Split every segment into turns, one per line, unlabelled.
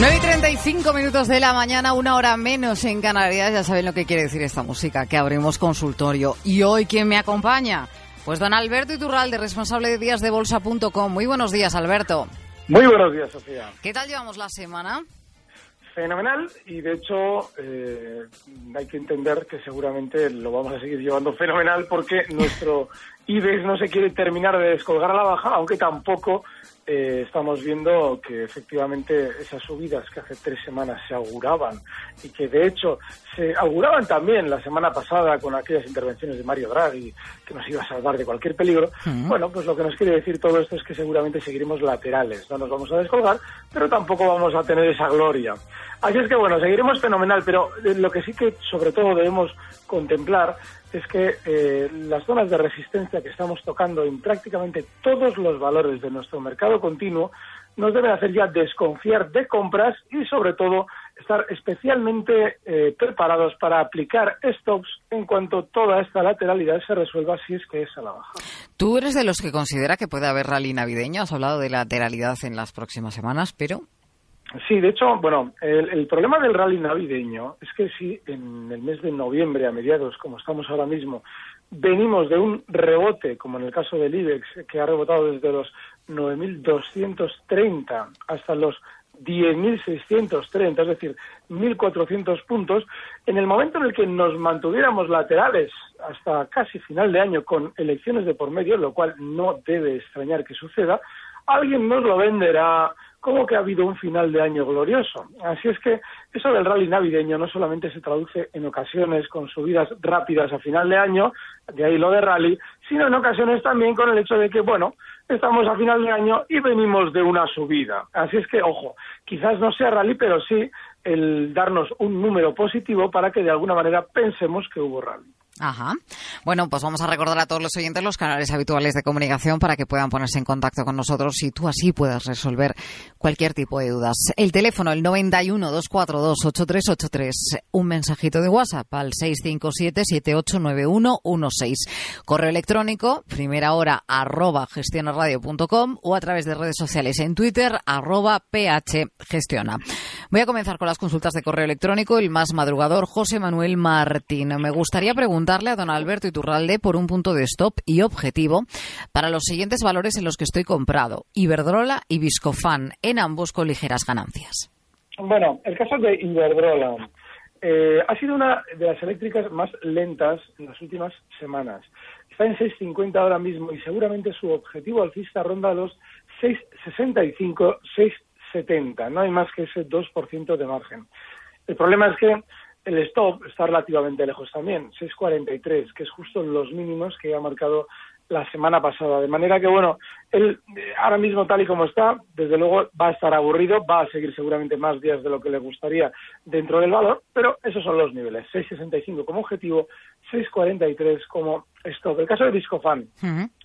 9 y 35 minutos de la mañana, una hora menos en Canarias. Ya saben lo que quiere decir esta música, que abrimos consultorio. ¿Y hoy quién me acompaña? Pues don Alberto Iturralde, responsable de díasdebolsa.com. Muy buenos días, Alberto.
Muy buenos días, Sofía.
¿Qué tal llevamos la semana?
Fenomenal y de hecho eh, hay que entender que seguramente lo vamos a seguir llevando fenomenal porque nuestro IBEX no se quiere terminar de descolgar a la baja, aunque tampoco eh, estamos viendo que efectivamente esas subidas que hace tres semanas se auguraban y que de hecho se auguraban también la semana pasada con aquellas intervenciones de Mario Draghi que nos iba a salvar de cualquier peligro, bueno, pues lo que nos quiere decir todo esto es que seguramente seguiremos laterales, no nos vamos a descolgar, pero tampoco vamos a tener esa gloria. Así es que bueno, seguiremos fenomenal, pero eh, lo que sí que sobre todo debemos contemplar es que eh, las zonas de resistencia que estamos tocando en prácticamente todos los valores de nuestro mercado continuo nos deben hacer ya desconfiar de compras y sobre todo estar especialmente eh, preparados para aplicar stops en cuanto toda esta lateralidad se resuelva si es que es a la baja.
Tú eres de los que considera que puede haber rally navideño. Has hablado de lateralidad en las próximas semanas, pero
Sí, de hecho, bueno, el, problema del rally navideño es que si en el mes de noviembre, a mediados, como estamos ahora mismo, venimos de un rebote, como en el caso del IBEX, que ha rebotado desde los 9.230 hasta los 10.630, es decir, 1.400 puntos, en el momento en el que nos mantuviéramos laterales hasta casi final de año con elecciones de por medio, lo cual no debe extrañar que suceda, alguien nos lo venderá como que ha habido un final de año glorioso. Así es que eso del rally navideño no solamente se traduce en ocasiones con subidas rápidas a final de año, de ahí lo de rally, sino en ocasiones también con el hecho de que, bueno, estamos a final de año y venimos de una subida. Así es que, ojo, quizás no sea rally, pero sí el darnos un número positivo para que de alguna manera pensemos que hubo rally.
Ajá. Bueno, pues vamos a recordar a todos los oyentes los canales habituales de comunicación para que puedan ponerse en contacto con nosotros y tú así puedas resolver cualquier tipo de dudas. El teléfono, el 91 242 8383. Un mensajito de WhatsApp al 657 789116. Correo electrónico, primera hora, arroba gestionaradio.com o a través de redes sociales en Twitter, arroba phgestiona. Voy a comenzar con las consultas de correo electrónico. El más madrugador, José Manuel Martín. Me gustaría preguntarle a don Alberto Iturralde por un punto de stop y objetivo para los siguientes valores en los que estoy comprado. Iberdrola y Viscofan, en ambos con ligeras ganancias.
Bueno, el caso de Iberdrola. Eh, ha sido una de las eléctricas más lentas en las últimas semanas. Está en 6.50 ahora mismo y seguramente su objetivo alcista ronda los 6.65, 6.70. No hay más que ese 2% de margen. El problema es que el stop está relativamente lejos también, 6.43, que es justo los mínimos que ha marcado la semana pasada. De manera que, bueno, él eh, ahora mismo tal y como está, desde luego va a estar aburrido, va a seguir seguramente más días de lo que le gustaría dentro del valor, pero esos son los niveles, 6.65 como objetivo, 6.43 como stop. El caso de Viscofan.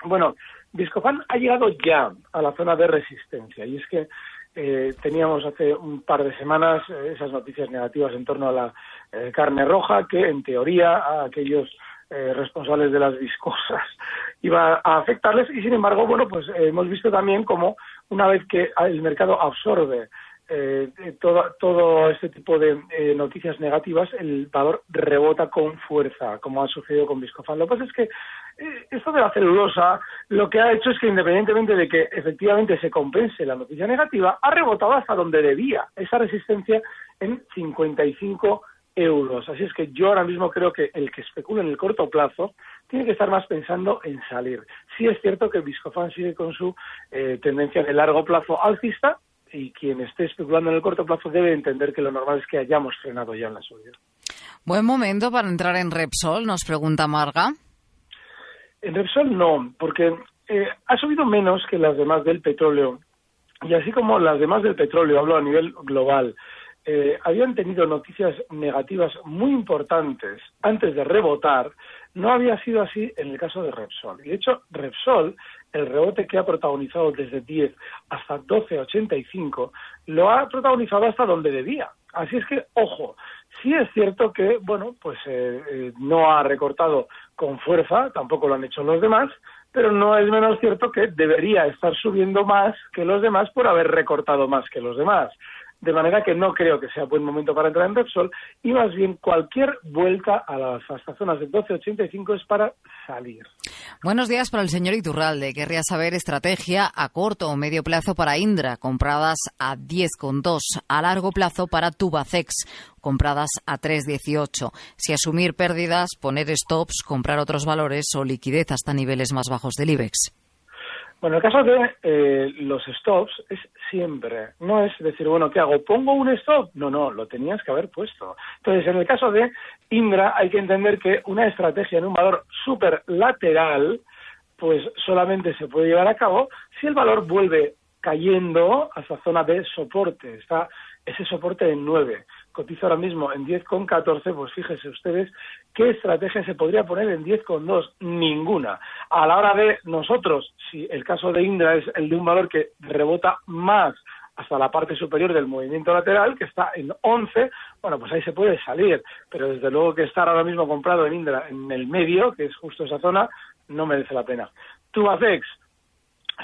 Bueno, Viscofan ha llegado ya a la zona de resistencia y es que eh, teníamos hace un par de semanas eh, esas noticias negativas en torno a la eh, carne roja que, en teoría, a aquellos responsables de las viscosas iba a afectarles y, sin embargo, bueno, pues hemos visto también como una vez que el mercado absorbe eh, todo, todo este tipo de eh, noticias negativas, el valor rebota con fuerza, como ha sucedido con Viscofan. Lo que pasa es que eh, esto de la celulosa lo que ha hecho es que independientemente de que efectivamente se compense la noticia negativa, ha rebotado hasta donde debía esa resistencia en 55 euros. Así es que yo ahora mismo creo que el que especula en el corto plazo tiene que estar más pensando en salir. Sí es cierto que Viscofan sigue con su eh, tendencia de largo plazo alcista, y quien esté especulando en el corto plazo debe entender que lo normal es que hayamos frenado ya en la subida.
Buen momento para entrar en Repsol, nos pregunta Marga.
En Repsol no, porque eh, ha subido menos que las demás del petróleo y así como las demás del petróleo, hablo a nivel global, eh, habían tenido noticias negativas muy importantes antes de rebotar, no había sido así en el caso de Repsol. Y de hecho, Repsol, el rebote que ha protagonizado desde 10 hasta 12,85, lo ha protagonizado hasta donde debía. Así es que, ojo, sí es cierto que, bueno, pues eh, eh, no ha recortado con fuerza, tampoco lo han hecho los demás, pero no es menos cierto que debería estar subiendo más que los demás por haber recortado más que los demás de manera que no creo que sea buen momento para entrar en Repsol y más bien cualquier vuelta a las hasta zonas de 12.85 es para salir.
Buenos días para el señor Iturralde. Querría saber estrategia a corto o medio plazo para Indra, compradas a 10,2, a largo plazo para Tubacex, compradas a 3,18. Si asumir pérdidas, poner stops, comprar otros valores o liquidez hasta niveles más bajos del IBEX.
Bueno, el caso de eh, los stops es siempre, no es decir, bueno, ¿qué hago? ¿Pongo un stop? No, no, lo tenías que haber puesto. Entonces, en el caso de Indra, hay que entender que una estrategia en un valor súper lateral, pues solamente se puede llevar a cabo si el valor vuelve cayendo a esa zona de soporte. Está ese soporte en 9 cotiza ahora mismo en 10,14, pues fíjese ustedes qué estrategia se podría poner en 10,2. Ninguna. A la hora de nosotros, si el caso de Indra es el de un valor que rebota más hasta la parte superior del movimiento lateral, que está en 11, bueno, pues ahí se puede salir, pero desde luego que estar ahora mismo comprado en Indra en el medio, que es justo esa zona, no merece la pena. Tubacex,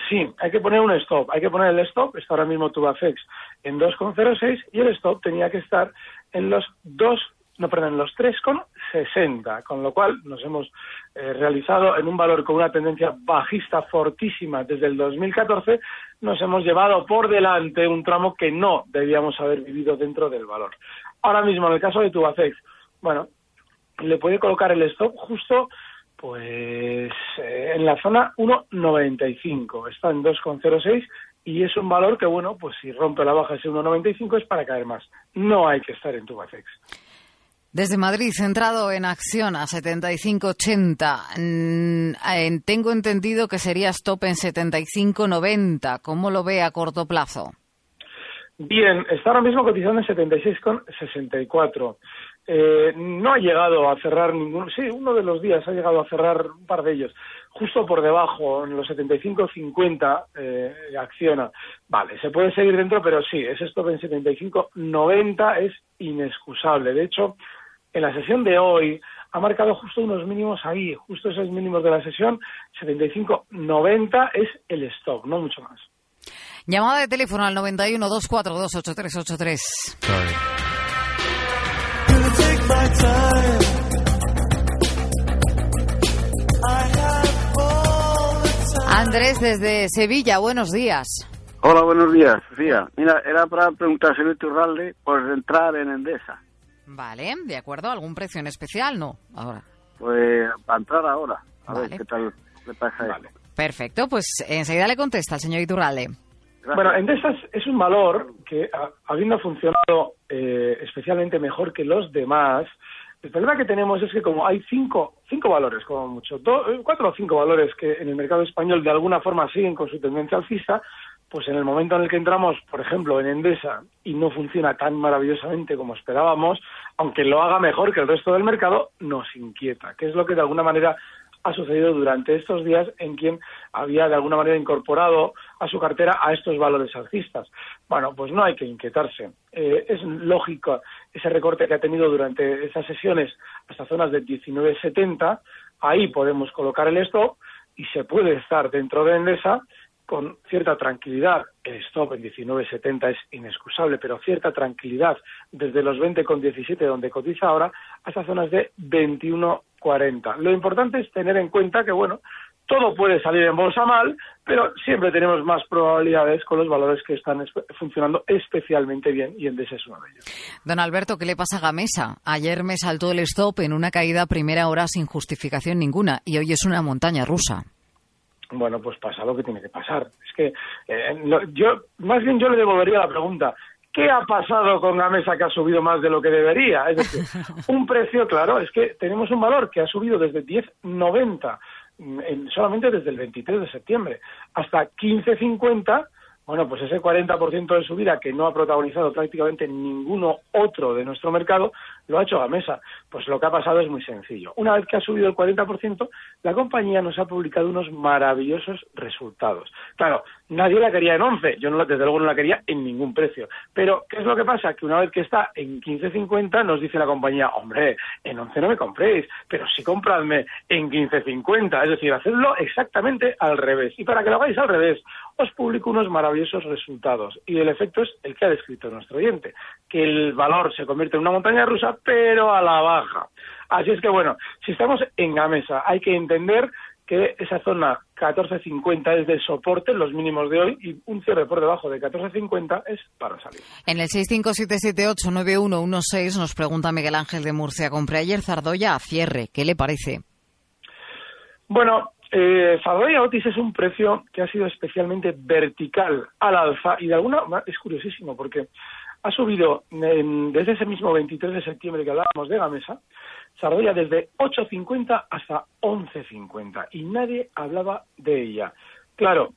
Sí, hay que poner un stop, hay que poner el stop, está ahora mismo Tubafex en 2,06 y el stop tenía que estar en los 2, no, perdón, en los 3,60, con lo cual nos hemos eh, realizado en un valor con una tendencia bajista fortísima desde el 2014, nos hemos llevado por delante un tramo que no debíamos haber vivido dentro del valor. Ahora mismo, en el caso de Tubafex, bueno, le puede colocar el stop justo pues eh, en la zona 1,95, está en 2,06 y es un valor que, bueno, pues si rompe la baja ese 1,95 es para caer más. No hay que estar en Tubacex.
Desde Madrid, centrado en acción a 75,80. Mm, tengo entendido que sería stop en 75,90. ¿Cómo lo ve a corto plazo?
Bien, está ahora mismo cotizando en 76,64. Eh, no ha llegado a cerrar ninguno, sí, uno de los días ha llegado a cerrar un par de ellos, justo por debajo, en los 75.50 eh, acciona. Vale, se puede seguir dentro, pero sí, ese stop en 75.90 es inexcusable. De hecho, en la sesión de hoy ha marcado justo unos mínimos ahí, justo esos mínimos de la sesión, 75.90 es el stop, no mucho más.
Llamada de teléfono al 91 242 8383. Andrés desde Sevilla, buenos días.
Hola, buenos días, Sofía. Mira, era para preguntar a Turralde por entrar en Endesa.
Vale, de acuerdo. ¿Algún precio en especial? No, ahora.
Pues para entrar ahora. A ver qué tal le pasa vale.
Perfecto, pues enseguida le contesta el señor Iturralde.
Bueno, Endesa es un valor que, habiendo funcionado eh, especialmente mejor que los demás, el problema que tenemos es que como hay cinco, cinco valores, como mucho, eh, cuatro o cinco valores que en el mercado español de alguna forma siguen con su tendencia alcista, pues en el momento en el que entramos, por ejemplo, en Endesa y no funciona tan maravillosamente como esperábamos, aunque lo haga mejor que el resto del mercado, nos inquieta, que es lo que de alguna manera ha sucedido durante estos días en quien había de alguna manera incorporado a su cartera a estos valores alcistas. Bueno, pues no hay que inquietarse. Eh, es lógico ese recorte que ha tenido durante esas sesiones hasta zonas de 19.70. Ahí podemos colocar el stop y se puede estar dentro de Endesa con cierta tranquilidad, el stop en 19.70 es inexcusable, pero cierta tranquilidad desde los 20,17 donde cotiza ahora hasta zonas de 21,40. Lo importante es tener en cuenta que, bueno, todo puede salir en bolsa mal, pero siempre tenemos más probabilidades con los valores que están funcionando especialmente bien y Endesa es uno de ellos.
Don Alberto, ¿qué le pasa a Gamesa? Ayer me saltó el stop en una caída primera hora sin justificación ninguna y hoy es una montaña rusa
bueno, pues pasa lo que tiene que pasar. Es que eh, yo, más bien yo le devolvería la pregunta. ¿Qué ha pasado con la mesa que ha subido más de lo que debería? Es decir, un precio, claro, es que tenemos un valor que ha subido desde 10,90 mm, solamente desde el 23 de septiembre hasta 15,50 Bueno, pues ese 40% de subida que no ha protagonizado prácticamente ninguno otro de nuestro mercado, lo ha hecho Gamesa. Pues lo que ha pasado es muy sencillo. Una vez que ha subido el 40%, la compañía nos ha publicado unos maravillosos resultados. Claro, nadie la quería en 11, yo no, desde luego no la quería en ningún precio. Pero, ¿qué es lo que pasa? Que una vez que está en 15.50, nos dice la compañía, hombre, en 11 no me compréis, pero sí compradme en 15.50. Es decir, hacedlo exactamente al revés. Y para que lo hagáis al revés, os publico unos maravillosos resultados. Y el efecto es el que ha descrito nuestro oyente, que el valor se convierte en una montaña rusa, pero a la baja. Así es que, bueno, si estamos en Gamesa, hay que entender que esa zona 14.50 es de soporte, los mínimos de hoy, y un cierre por debajo de 14.50 es para salir.
En el 657789116 nos pregunta Miguel Ángel de Murcia, compré ayer Zardoya a cierre, ¿qué le parece?
Bueno, eh, Zardoya Otis es un precio que ha sido especialmente vertical al alza y de alguna es curiosísimo porque ha subido desde ese mismo 23 de septiembre que hablábamos de Gamesa, Sardoya desde 8.50 hasta 11.50 y nadie hablaba de ella. Claro,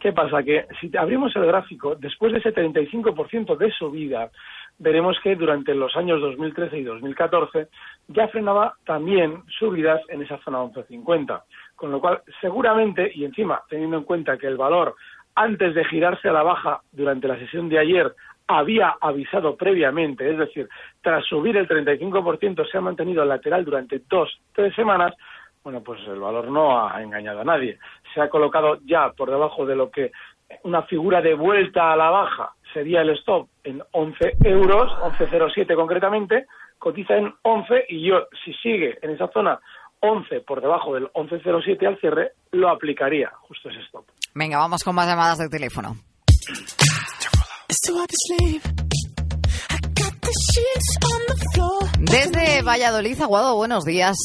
¿qué pasa? Que si abrimos el gráfico, después de ese 35% de subida, veremos que durante los años 2013 y 2014 ya frenaba también subidas en esa zona 11.50. Con lo cual, seguramente, y encima teniendo en cuenta que el valor antes de girarse a la baja durante la sesión de ayer había avisado previamente, es decir, tras subir el 35% se ha mantenido lateral durante dos, tres semanas, bueno, pues el valor no ha engañado a nadie. Se ha colocado ya por debajo de lo que una figura de vuelta a la baja sería el stop en 11 euros, 11,07 concretamente, cotiza en 11 y yo, si sigue en esa zona 11 por debajo del 11,07 al cierre, lo aplicaría justo ese stop.
Venga, vamos con más llamadas de teléfono. Desde Valladolid, Aguado, buenos días.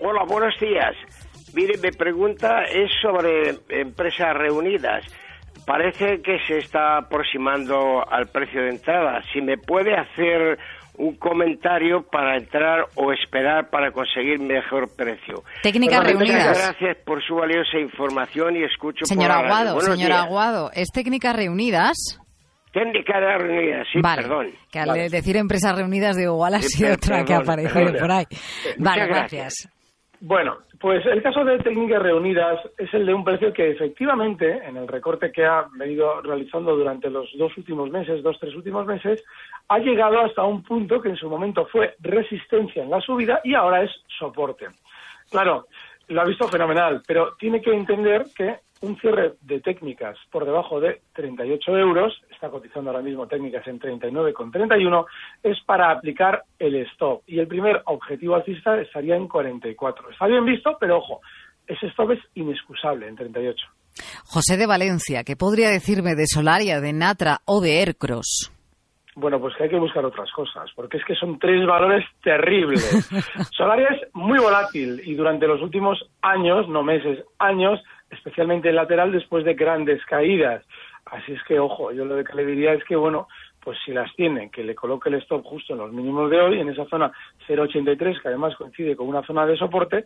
Hola, buenos días. Mire, mi pregunta es sobre empresas reunidas. Parece que se está aproximando al precio de entrada. Si me puede hacer un comentario para entrar o esperar para conseguir mejor precio.
Técnicas reunidas.
Muchas gracias por su valiosa información y escucho
Señor
por
Aguado, señor Aguado, ¿es técnicas reunidas?
Técnicas reunidas, sí, perdón.
Que al decir empresas reunidas, digo, igual ha sido otra que ha aparecido por ahí. Vale, gracias.
Bueno, pues el caso de técnicas reunidas es el de un precio que efectivamente, en el recorte que ha venido realizando durante los dos últimos meses, dos, tres últimos meses, ha llegado hasta un punto que en su momento fue resistencia en la subida y ahora es soporte. Claro, lo ha visto fenomenal, pero tiene que entender que un cierre de técnicas por debajo de 38 euros, está cotizando ahora mismo técnicas en 39,31, es para aplicar el stop. Y el primer objetivo alcista estaría en 44. Está bien visto, pero ojo, ese stop es inexcusable en 38.
José de Valencia, ¿qué podría decirme de Solaria, de Natra o de Aircross?
Bueno, pues que hay que buscar otras cosas, porque es que son tres valores terribles. Solaria es muy volátil y durante los últimos años, no meses, años, especialmente el lateral después de grandes caídas. Así es que, ojo, yo lo que le diría es que, bueno, pues si las tiene, que le coloque el stop justo en los mínimos de hoy, en esa zona 0,83, que además coincide con una zona de soporte,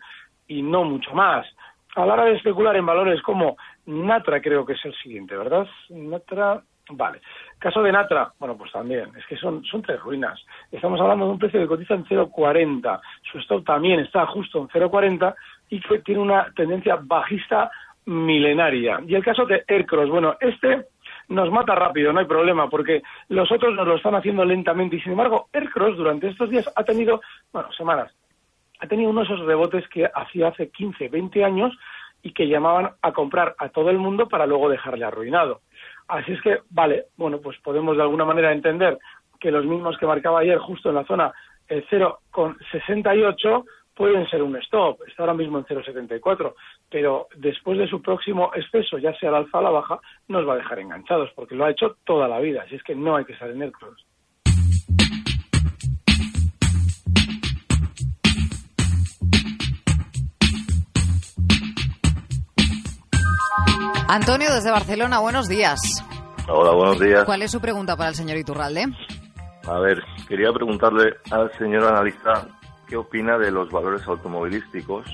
y no mucho más. A la hora de especular en valores como Natra, creo que es el siguiente, ¿verdad? Natra, vale. Caso de Natra, bueno, pues también, es que son, son tres ruinas. Estamos hablando de un precio que cotiza en 0,40. Su stop también está justo en 0,40 y que tiene una tendencia bajista milenaria. Y el caso de Aircross, bueno, este nos mata rápido, no hay problema, porque los otros nos lo están haciendo lentamente y sin embargo Aircross durante estos días ha tenido, bueno, semanas, ha tenido unos esos rebotes que hacía hace 15, 20 años y que llamaban a comprar a todo el mundo para luego dejarle arruinado. Así es que, vale, bueno, pues podemos de alguna manera entender que los mismos que marcaba ayer justo en la zona eh, 0,68 pueden ser un stop, está ahora mismo en 0,74, pero después de su próximo exceso, ya sea al alza o la baja, nos va a dejar enganchados, porque lo ha hecho toda la vida, así es que no hay que estar en el cross.
Antonio desde Barcelona, buenos días.
Hola, buenos días.
¿Cuál es su pregunta para el señor Iturralde?
A ver, quería preguntarle al señor analista qué opina de los valores automovilísticos,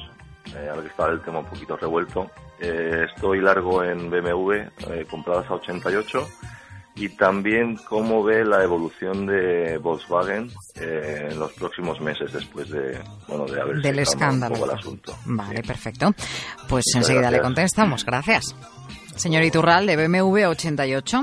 eh, ahora que está el tema un poquito revuelto, eh, estoy largo en BMW, eh, compradas a 88, y también cómo ve la evolución de Volkswagen eh, en los próximos meses después de, bueno, de haber
Del escándalo.
un poco el asunto.
Vale, perfecto. Pues
Muchas
enseguida le
gracias.
contestamos. Gracias. Señor Iturral, de BMW 88.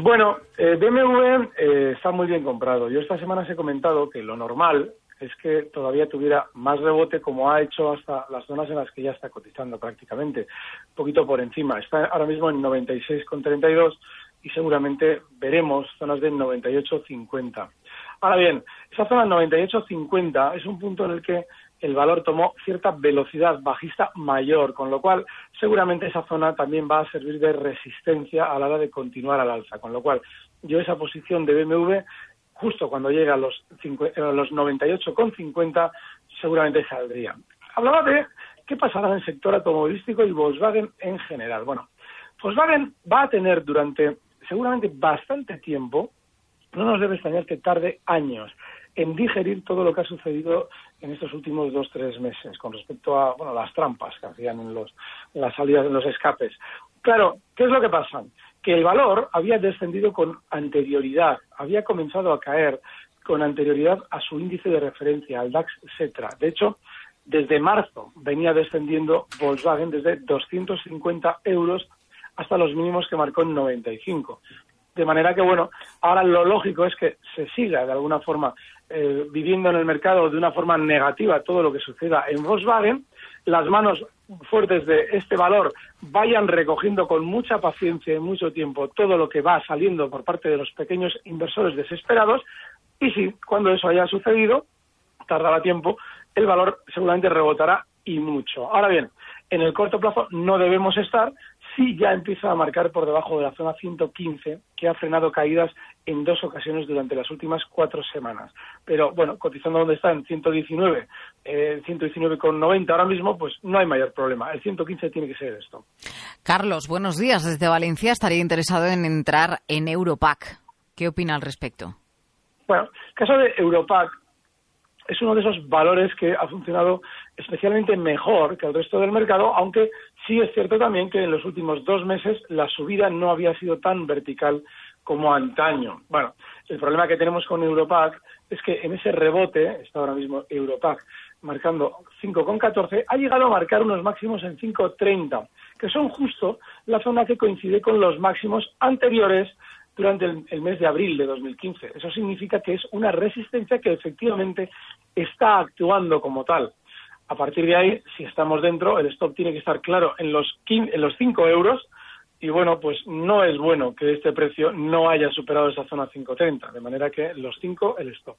Bueno, eh, BMW eh, está muy bien comprado. Yo esta semana os he comentado que lo normal es que todavía tuviera más rebote como ha hecho hasta las zonas en las que ya está cotizando prácticamente, un poquito por encima. Está ahora mismo en 96,32 y seguramente veremos zonas de 98,50. Ahora bien, esa zona 98,50 es un punto en el que el valor tomó cierta velocidad bajista mayor, con lo cual seguramente esa zona también va a servir de resistencia a la hora de continuar al alza, con lo cual yo esa posición de BMW justo cuando llega a los, a los 98,50 seguramente saldría. Hablaba de qué pasará en el sector automovilístico y Volkswagen en general. Bueno, Volkswagen va a tener durante seguramente bastante tiempo, no nos debe extrañar que tarde años en digerir todo lo que ha sucedido en estos últimos dos tres meses con respecto a bueno las trampas que hacían en los las salidas en los escapes. Claro, ¿qué es lo que pasa? Que el valor había descendido con anterioridad, había comenzado a caer con anterioridad a su índice de referencia, al DAX Cetra. De hecho, desde marzo venía descendiendo Volkswagen desde 250 euros hasta los mínimos que marcó en 95. De manera que, bueno, ahora lo lógico es que se siga de alguna forma eh, viviendo en el mercado de una forma negativa todo lo que suceda en Volkswagen, las manos fuertes de este valor vayan recogiendo con mucha paciencia y mucho tiempo todo lo que va saliendo por parte de los pequeños inversores desesperados y si cuando eso haya sucedido, tardará tiempo, el valor seguramente rebotará y mucho. Ahora bien, en el corto plazo no debemos estar si ya empieza a marcar por debajo de la zona 115, que ha frenado caídas en dos ocasiones durante las últimas cuatro semanas. Pero bueno, cotizando donde está en 119, eh, 119,90 ahora mismo, pues no hay mayor problema. El 115 tiene que ser esto.
Carlos, buenos días. Desde Valencia estaría interesado en entrar en Europac. ¿Qué opina al respecto?
Bueno, el caso de Europac es uno de esos valores que ha funcionado especialmente mejor que el resto del mercado, aunque sí es cierto también que en los últimos dos meses la subida no había sido tan vertical como antaño. Bueno, el problema que tenemos con Europac es que en ese rebote, está ahora mismo Europac marcando 5,14, ha llegado a marcar unos máximos en 5,30, que son justo la zona que coincide con los máximos anteriores durante el, el, mes de abril de 2015. Eso significa que es una resistencia que efectivamente está actuando como tal. A partir de ahí, si estamos dentro, el stop tiene que estar claro en los, 15, en los 5 euros y bueno, pues no es bueno que este precio no haya superado esa zona 5.30, de manera que los 5 el stop.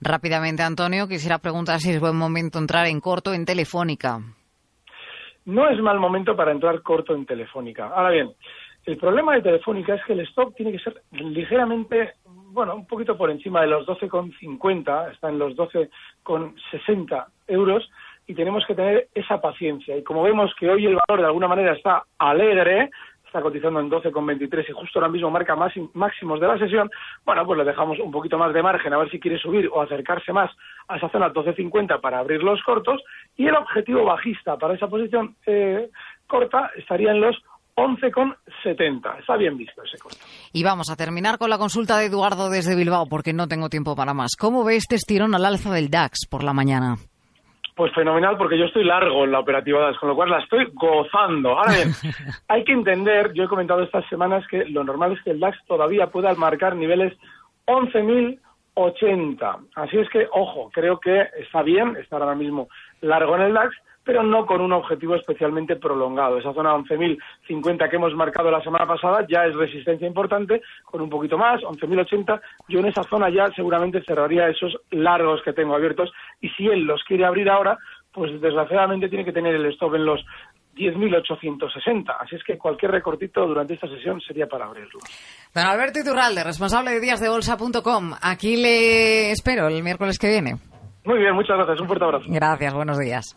Rápidamente, Antonio, quisiera preguntar si es buen momento entrar en corto en Telefónica.
No es mal momento para entrar corto en Telefónica. Ahora bien, el problema de Telefónica es que el stop tiene que ser ligeramente, bueno, un poquito por encima de los 12,50, está en los 12,60 euros y tenemos que tener esa paciencia. Y como vemos que hoy el valor de alguna manera está alegre, está cotizando en 12,23 y justo ahora mismo marca máximos de la sesión, bueno, pues le dejamos un poquito más de margen a ver si quiere subir o acercarse más a esa zona 12,50 para abrir los cortos y el objetivo bajista para esa posición eh, corta estaría en los 11,70. Está bien visto ese corto.
Y vamos a terminar con la consulta de Eduardo desde Bilbao porque no tengo tiempo para más. ¿Cómo ve este estirón al alza del DAX por la mañana?
Pues fenomenal, porque yo estoy largo en la operativa DAX, con lo cual la estoy gozando. Ahora bien, hay que entender, yo he comentado estas semanas que lo normal es que el DAX todavía pueda marcar niveles 11.080. Así es que, ojo, creo que está bien estar ahora mismo largo en el DAX, pero no con un objetivo especialmente prolongado. Esa zona 11.050 que hemos marcado la semana pasada ya es resistencia importante, con un poquito más, 11.080. Yo en esa zona ya seguramente cerraría esos largos que tengo abiertos y si él los quiere abrir ahora, pues desgraciadamente tiene que tener el stop en los 10.860. Así es que cualquier recortito durante esta sesión sería para abrirlo.
Don Alberto Iturralde, responsable de díasdebolsa.com. Aquí le espero el miércoles que viene.
Muy bien, muchas gracias. Un fuerte abrazo.
Gracias, buenos días.